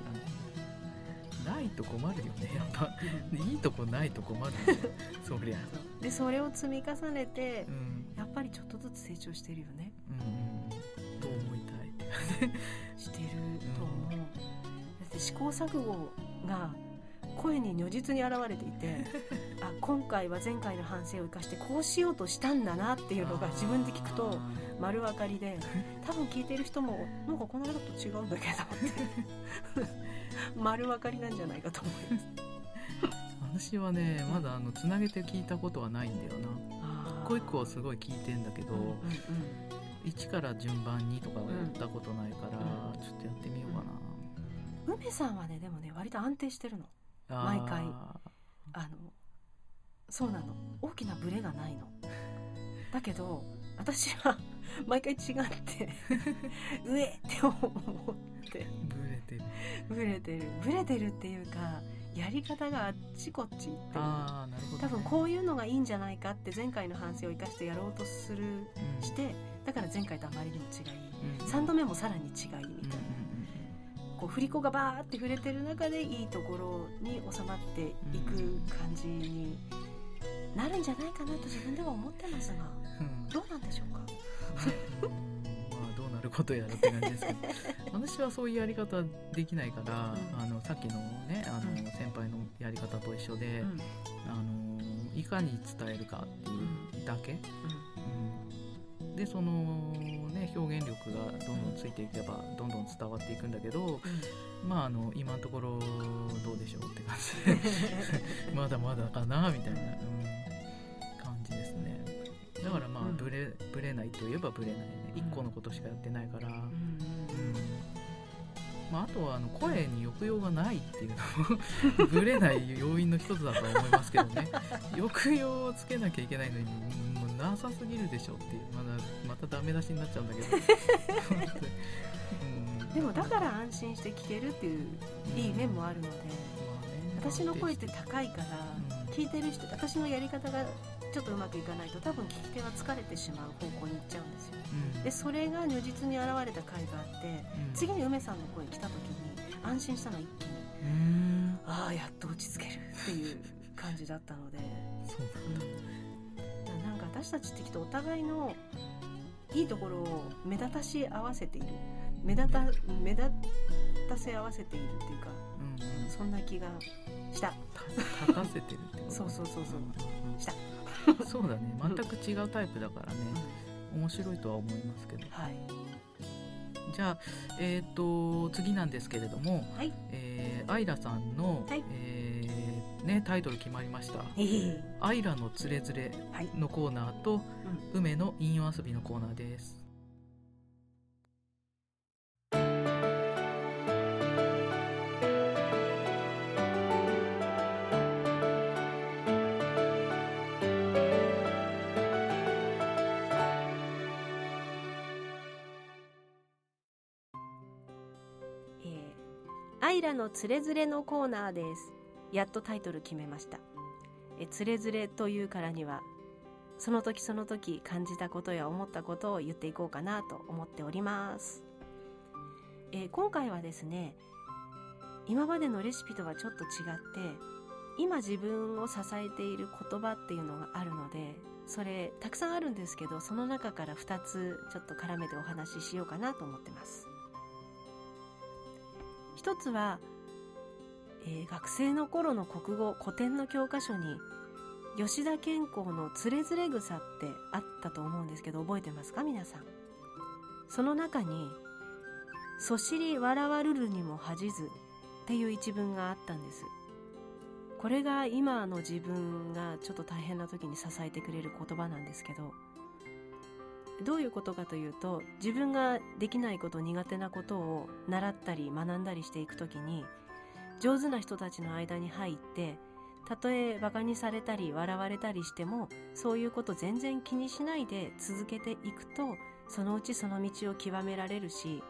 な。ないと困るよねやっぱ。いいとこないと困るよね。[laughs] そりゃ。でそれを積み重ねてうん。やっぱりちょっとずつ成長してるよね。うんと思いたい。[laughs] してると思う、だって試行錯誤が声に如実に現れていて [laughs] あ今回は前回の反省を生かしてこうしようとしたんだなっていうのが自分で聞くと丸分かりで多分聞いてる人もなんかこの間と違うんだけどって。[laughs] 丸分かりなんじゃないかと思います。私はねまだあのつなげて聞いたことはないんだよな。一個一個はすごい聞いてんだけど、うんうんうん。一から順番にとかはやったことないから、うんちょっとやってみようか梅さんはねでもね割と安定してるの。な、毎回。ああのそうなの。大きなブレがないの。だけど私は [laughs] 毎回違って [laughs] 上って思って。ーブレてる。ブレてる。ブレてるっていうかやり方があっちこっちっていうああなるほど、ね、多分こういうのがいいんじゃないかって前回の反省を生かしてやろうとするうん。してだから前回とあまりにも違い。うん。3度目もさらに違いみうんたいなこう振り子がバーって触れてる中でいいところに収まっていく感じになるんじゃないかなと自分では思ってますがうん。どうなんでしょうか？うん。まあどうなることやらって感じですけど。[laughs] 私はそういうやり方できないから、うん。あのさっきのねあの、うん。先輩のやり方と一緒で、うん。あのいかに伝えるかっていうだけ、うんでそのね表現力がどんどんついていけばどんどん伝わっていくんだけど、まああの今のところどうでしょうって感じで。[laughs] まだまだかなみたいな、うん、感じですね。だからまあ、うん。ブレブレないといえばブレないね。うん。1個のことしかやってないから、うん。うん。まあ、あとはあの声に抑揚がないっていうのも [laughs] ブレない要因の一つだとは思いますけどね。抑揚をつけなきゃいけないのになさすぎるでしょっていうまだまたダメ出しになっちゃうんだけど。[laughs] うん。でもだから安心して聞けるっていういい面もあるのでまあね私の声って高いからうん。聞いてる人私のやり方がちょっとうまくいかないと多分聞き手は疲れてしまう方向に行っちゃうんですよ。うん。でそれが如実に現れた回があってうん。次に梅さんの声来た時に安心したの一気に。うんああやっと落ち着けるっていう感じだったので、そううん、なんか私たちってきっとお互いのいいところを目立たし合わせている。目立た目立たせ合わせているっていうかうんうん。そんな気がした。立たせてるってこと？そうそうそうそう。うんした。そうだね。全く違うタイプだからね。面白いとは思いますけど。はい。じゃあえっ、と次なんですけれども、はい。えーアイラさんの、はい。えーね、タイトル決まりました。ええ「アイラのつれづれはい」のコーナーと「梅の引用遊び」のコーナーです。えーアイラのつれづれのコーナーですやっとタイトル決めました。えつれづれというからにはその時その時感じたことや思ったことを言っていこうかなと思っております、え今回はですね今までのレシピとはちょっと違って今自分を支えている言葉っていうのがあるのでそれたくさんあるんですけどその中から2つちょっと絡めてお話ししようかなと思ってます。一つは、えー学生の頃の国語古典の教科書に吉田健康のつれづれ草ってあったと思うんですけど覚えてますか？皆さん。その中に「そしりわらわるるにも恥じず」っていう一文があったんです。これが今の自分がちょっと大変な時に支えてくれる言葉なんですけどどういうことかというと自分ができないこと苦手なことを習ったり学んだりしていくときに上手な人たちの間に入ってたとえバカにされたり笑われたりしてもそういうこと全然気にしないで続けていくとそのうちその道を極められるし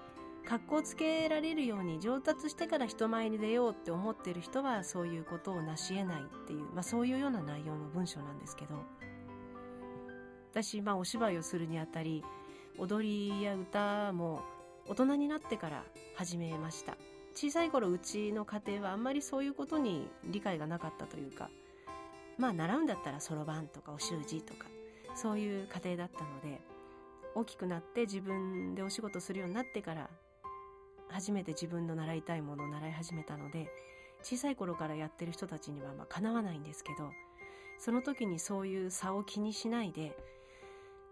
格好つけられるように上達してから人前に出ようって思ってる人はそういうことを成し得ないっていう、まあ、そういうような内容の文章なんですけど。私、まあ、お芝居をするにあたり踊りや歌も大人になってから始めました。小さい頃うちの家庭はあんまりそういうことに理解がなかったというかまあ習うんだったらそろばんとかお習字とかそういう家庭だったので大きくなって自分でお仕事するようになってから初めて自分の習いたいものを習い始めたので小さい頃からやってる人たちにはまあかなわないんですけどその時にそういう差を気にしないで、え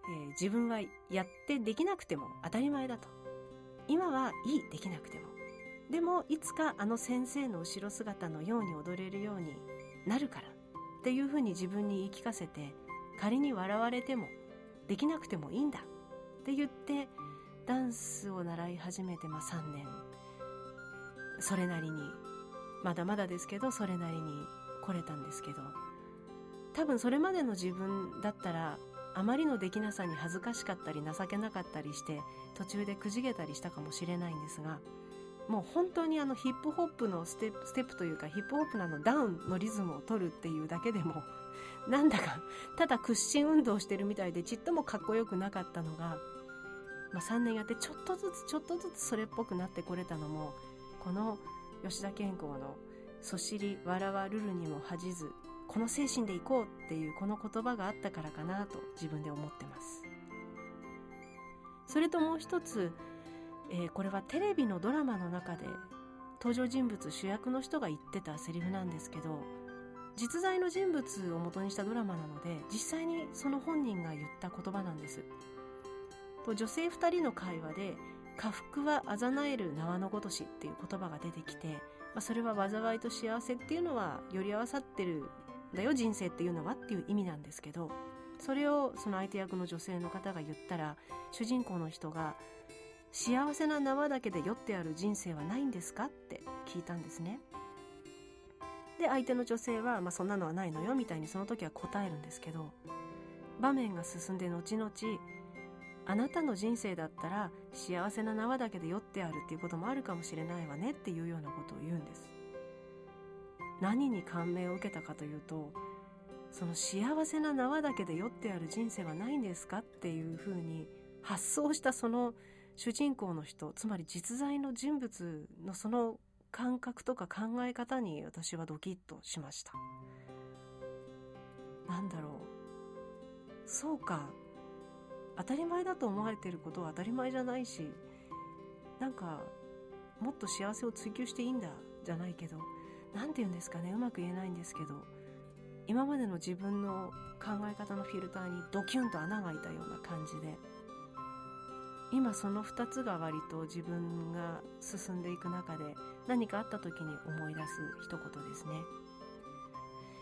ー、自分はやってできなくても当たり前だと。今はいいできなくても。でもいつかあの先生の後ろ姿のように踊れるようになるからっていうふうに自分に言い聞かせて仮に笑われてもできなくてもいいんだって言ってダンスを習い始めてまあ3年。それなりに。まだまだですけどそれなりに来れたんですけど。多分それまでの自分だったらあまりのできなさに恥ずかしかったり情けなかったりして途中でくじけたりしたかもしれないんですがもう本当にあのヒップホップのステップステップというかヒップホップなのダウンのリズムを取るっていうだけでも [laughs] なんだかただ屈伸運動してるみたいでちっともかっこよくなかったのが、まあ、3年やってちょっとずつちょっとずつそれっぽくなってこれたのもこの吉田健康の「そしり笑わるるにも恥じずこの精神でいこう」っていうこの言葉があったからかなと自分で思ってます。それともう一つえー、これはテレビのドラマの中で登場人物主役の人が言ってたセリフなんですけど実在の人物を元にしたドラマなので実際にその本人が言った言葉なんです。と女性2人の会話で「下腹はあざなえる縄のごとし」っていう言葉が出てきて、まあ、それは災いと幸せっていうのはより合わさってるんだよ人生っていうのはっていう意味なんですけどそれをその相手役の女性の方が言ったら主人公の人が幸せな縄だけで酔ってある人生はないんですか？って聞いたんですね。で相手の女性は、まあ、そんなのはないのよみたいにその時は答えるんですけど場面が進んで後々あなたの人生だったら幸せな縄だけで酔ってあるっていうこともあるかもしれないわねっていうようなことを言うんです。何に感銘を受けたかというとその幸せな縄だけで酔ってある人生はないんですか？っていうふうに発想したその主人公の人つまり実在の人物のその感覚とか考え方に私はドキッとしました。なんだろう。そうか。当たり前だと思われていることは当たり前じゃないしなんかもっと幸せを追求していいんだじゃないけど何て言うんですかね。うまく言えないんですけど今までの自分の考え方のフィルターにドキュンと穴が開いたような感じで今その2つが割と自分が進んでいく中で何かあった時に思い出す一言ですね。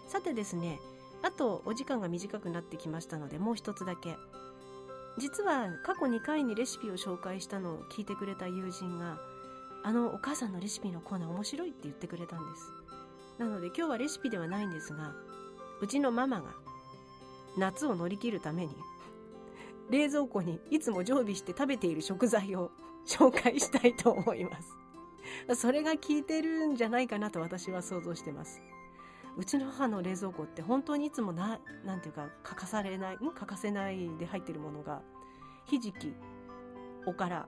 さてですねあとお時間が短くなってきましたのでもう一つだけ。実は過去2回にレシピを紹介したのを聞いてくれた友人があのお母さんのレシピのコーナー面白いって言ってくれたんです。なので今日はレシピではないんですがうちのママが夏を乗り切るために冷蔵庫にいつも常備して食べている食材を [laughs] 紹介したいと思います。それが効いてるんじゃないかなと私は想像してます。うちの母の冷蔵庫って本当にいつもな、なんていうか、欠かされない、ん欠かせないで入ってるものが、ひじき、おから、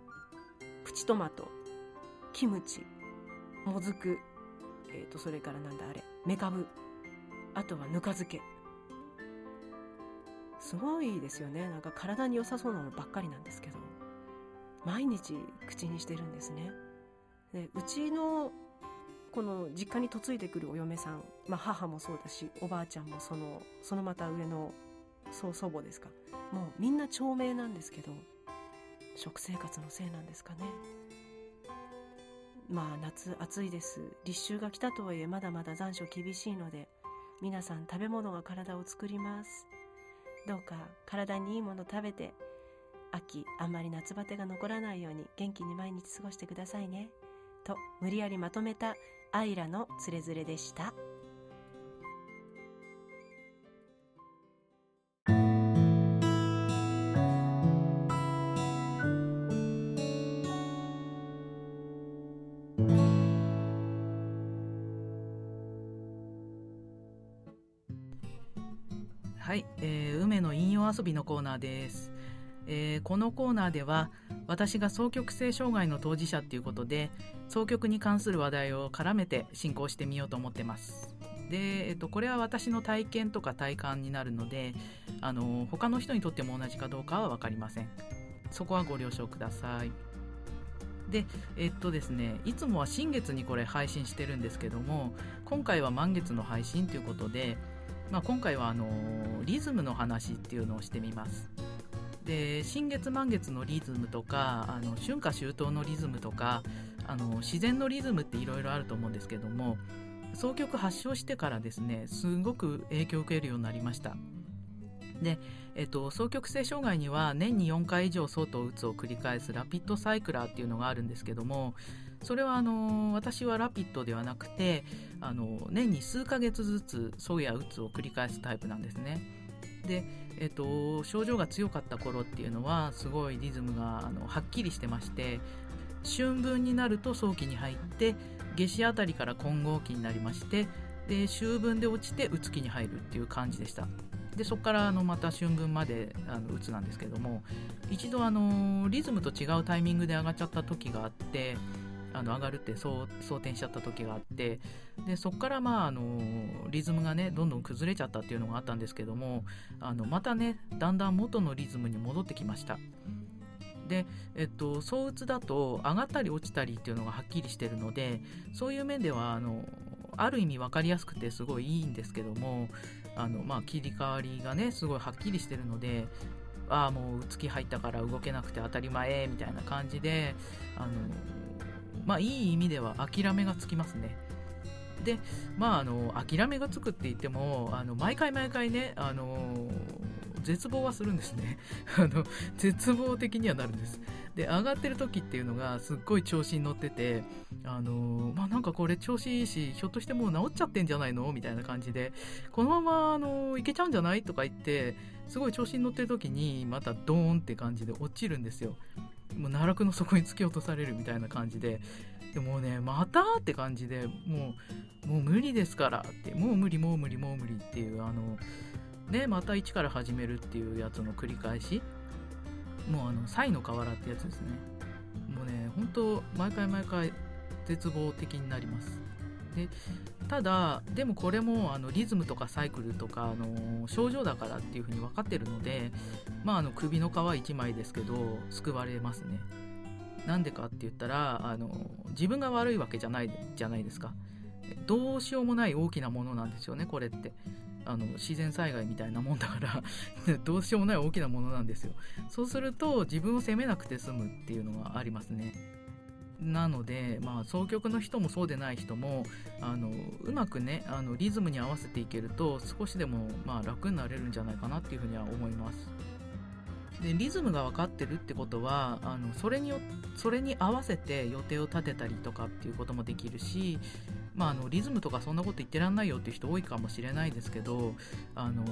プチトマト、キムチ、もずく、えっ、ー、と、それからなんだあれ、めかぶ、あとはぬか漬け。すごいですよね。なんか体に良さそうなのばっかりなんですけど。毎日口にしてるんですね。でうちのこの実家に嫁いでくるお嫁さん、まあ、母もそうだしおばあちゃんもそのそのまた上のそう祖母ですか。もうみんな長命なんですけど食生活のせいなんですかね。まあ夏暑いです。立秋が来たとはいえまだまだ残暑厳しいので皆さん食べ物が体を作ります。どうか体にいいもの食べて秋あんまり夏バテが残らないように元気に毎日過ごしてくださいねと無理やりまとめたアイラのつれづれでした。遊びのコーナーです、えーこのコーナーでは私が双極性障害の当事者っていうことで双極に関する話題を絡めて進行してみようと思ってます。で、えっと、これは私の体験とか体感になるのであの他の人にとっても同じかどうかは分かりません。そこはご了承ください。でえっとですねいつもは新月にこれ配信してるんですけども今回は満月の配信ということで、まあ、今回はあのリズムの話っていうのをしてみます。で新月満月のリズムとかあの春夏秋冬のリズムとかあの自然のリズムっていろいろあると思うんですけども双極発症してからですねすごく影響を受けるようになりました。で、えっと、双極性障害には年に4回以上相当うつを繰り返すラピッドサイクラーっていうのがあるんですけどもそれはあの私はラピッドではなくてあの年に数ヶ月ずつそうやうつを繰り返すタイプなんですね。で、えっと、症状が強かった頃っていうのはすごいリズムがあのはっきりしてまして春分になると早期に入って夏至あたりから混合期になりましてで秋分で落ちてうつ期に入るっていう感じでした。でそこからあのまた春分まであのうつなんですけども一度あのリズムと違うタイミングで上がっちゃった時があってあの上がるってそう装填しちゃった時があってでそこからまああのリズムがねどんどん崩れちゃったっていうのがあったんですけどもあのまたねだんだん元のリズムに戻ってきました。で、えっと、相打つだと上がったり落ちたりっていうのがはっきりしてるのでそういう面ではあのある意味分かりやすくてすごいいいんですけどもあの、まあ、切り替わりがねすごいはっきりしてるのでああもう月入ったから動けなくて当たり前みたいな感じであのまあいい意味では諦めがつきますね。でまああの諦めがつくって言ってもあの毎回毎回ねあの絶望はするんですね。[laughs] あの絶望的にはなるんです。で上がってる時っていうのがすっごい調子に乗っててあのまあなんかこれ調子いいしひょっとしてもう治っちゃってんじゃないの？みたいな感じでこのままあのいけちゃうんじゃない？とか言ってすごい調子に乗ってる時にまたドーンって感じで落ちるんですよ。もう奈落の底に突き落とされるみたいな感じででもねまたって感じでもうもう無理ですからってもう無理もう無理もう無理っていうあのねまた一から始めるっていうやつの繰り返しもうあのサイの瓦ってやつですね。もうね本当毎回毎回絶望的になります。でただでもこれもあのリズムとかサイクルとかあの症状だからっていうふうに分かってるのでまああの首の皮一枚ですけど救われますね。なんでかって言ったらあの自分が悪いわけじゃないじゃないですか。どうしようもない大きなものなんですよねこれって。あの自然災害みたいなもんだから [laughs] どうしようもない大きなものなんですよ。そうすると自分を責めなくて済むっていうのがありますね。なので、まあ、双極の人もそうでない人もあのうまくねあのリズムに合わせていけると少しでも、まあ、楽になれるんじゃないかなっていうふうには思います。でリズムが分かってるってことはあのそれによそれに合わせて予定を立てたりとかっていうこともできるし、まあ、あのリズムとかそんなこと言ってらんないよっていう人多いかもしれないですけどあの、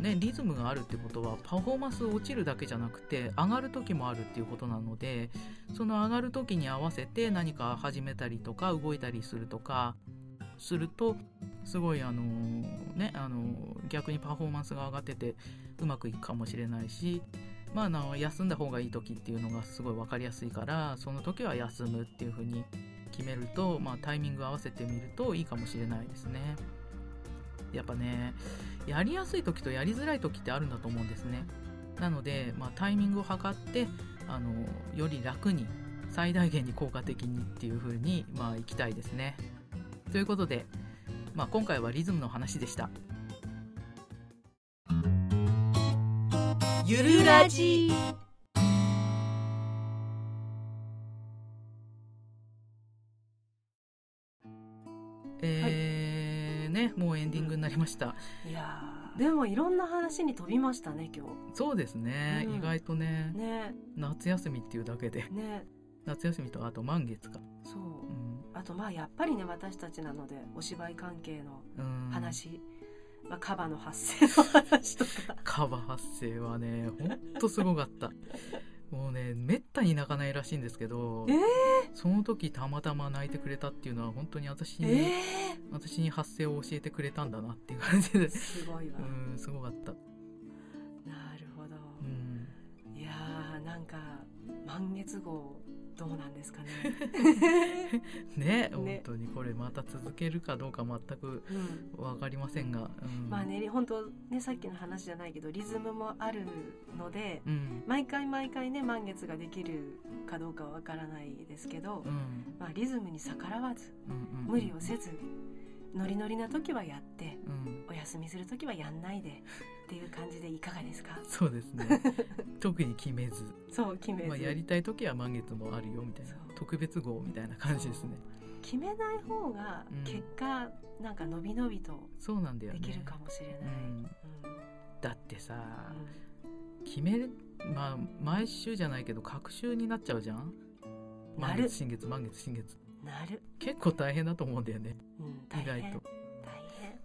ね、リズムがあるってことはパフォーマンス落ちるだけじゃなくて上がる時もあるっていうことなのでその上がる時に合わせて何か始めたりとか動いたりするとかするとすごいあのねあの逆にパフォーマンスが上がっててうまくいくかもしれないしまあ、あの休んだ方がいい時っていうのがすごい分かりやすいからその時は休むっていう風に決めると、まあ、タイミング合わせてみるといいかもしれないですね。やっぱねやりやすい時とやりづらい時ってあるんだと思うんですね。なので、まあ、タイミングを測ってあのより楽に最大限に効果的にっていう風にまあいきたいですね。ということで、まあ、今回はリズムの話でした。ゆるラジ。ねもうエンディングになりました。いやー。でもいろんな話に飛びましたね今そうですね、うん。意外とね日ね。夏休みっていうだけで。ね。夏休みとあと満月か、そう。うん。あとまあやっぱりね私たちなのでお芝居関係のうん、話、まあ、カバの発生の話とか。カバ発生はねほんとすごかったもうねめったに泣かないらしいんですけど、えー、その時たまたま泣いてくれたっていうのは本当に私に、えー、私に発声を教えてくれたんだなっていう感じで。すごいわ。うんすごかった。なるほど、うん、いやーなんか満月号どうなんですかね。[laughs] ねね。本当にこれまた続けるかどうか全くうん。分かりませんが、うん、まあね本当ねさっきの話じゃないけどリズムもあるのでうん。毎回毎回ね満月ができるかどうかはわからないですけどう、ん。まあ、リズムに逆らわずうんうん。無理をせずノリノリな時はやってうん。お休みする時はやんないでっていう感じでいかがですか？そうですね。[laughs] 特に決めず、そう決めず、まあ、やりたい時は満月もあるよみたいな特別号みたいな感じですね。決めない方がうん。結果なんか伸び伸びとそうなんだよね。できるかもしれない、うん。うん。だってさ決めまあ毎週じゃないけど隔週になっちゃうじゃん？満月新月満月新月。うんなる、結構大変だと思うんだよね。うん、意外と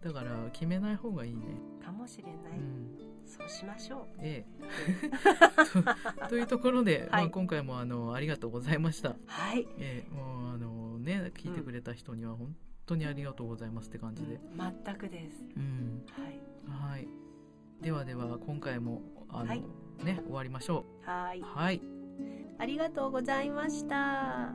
だから決めない方がいいね。かもしれない、うん。そうしましょう。ええ。[laughs] とというところで、はい。まあ、今回もあのありがとうございました。はい、ええもうあのね聞いてくれた人には本当にありがとうございますって感じで、うん。全くです。うん。はい。はい。ではでは今回もあの、はい。ね終わりましょはい。うはい。ありがとうございました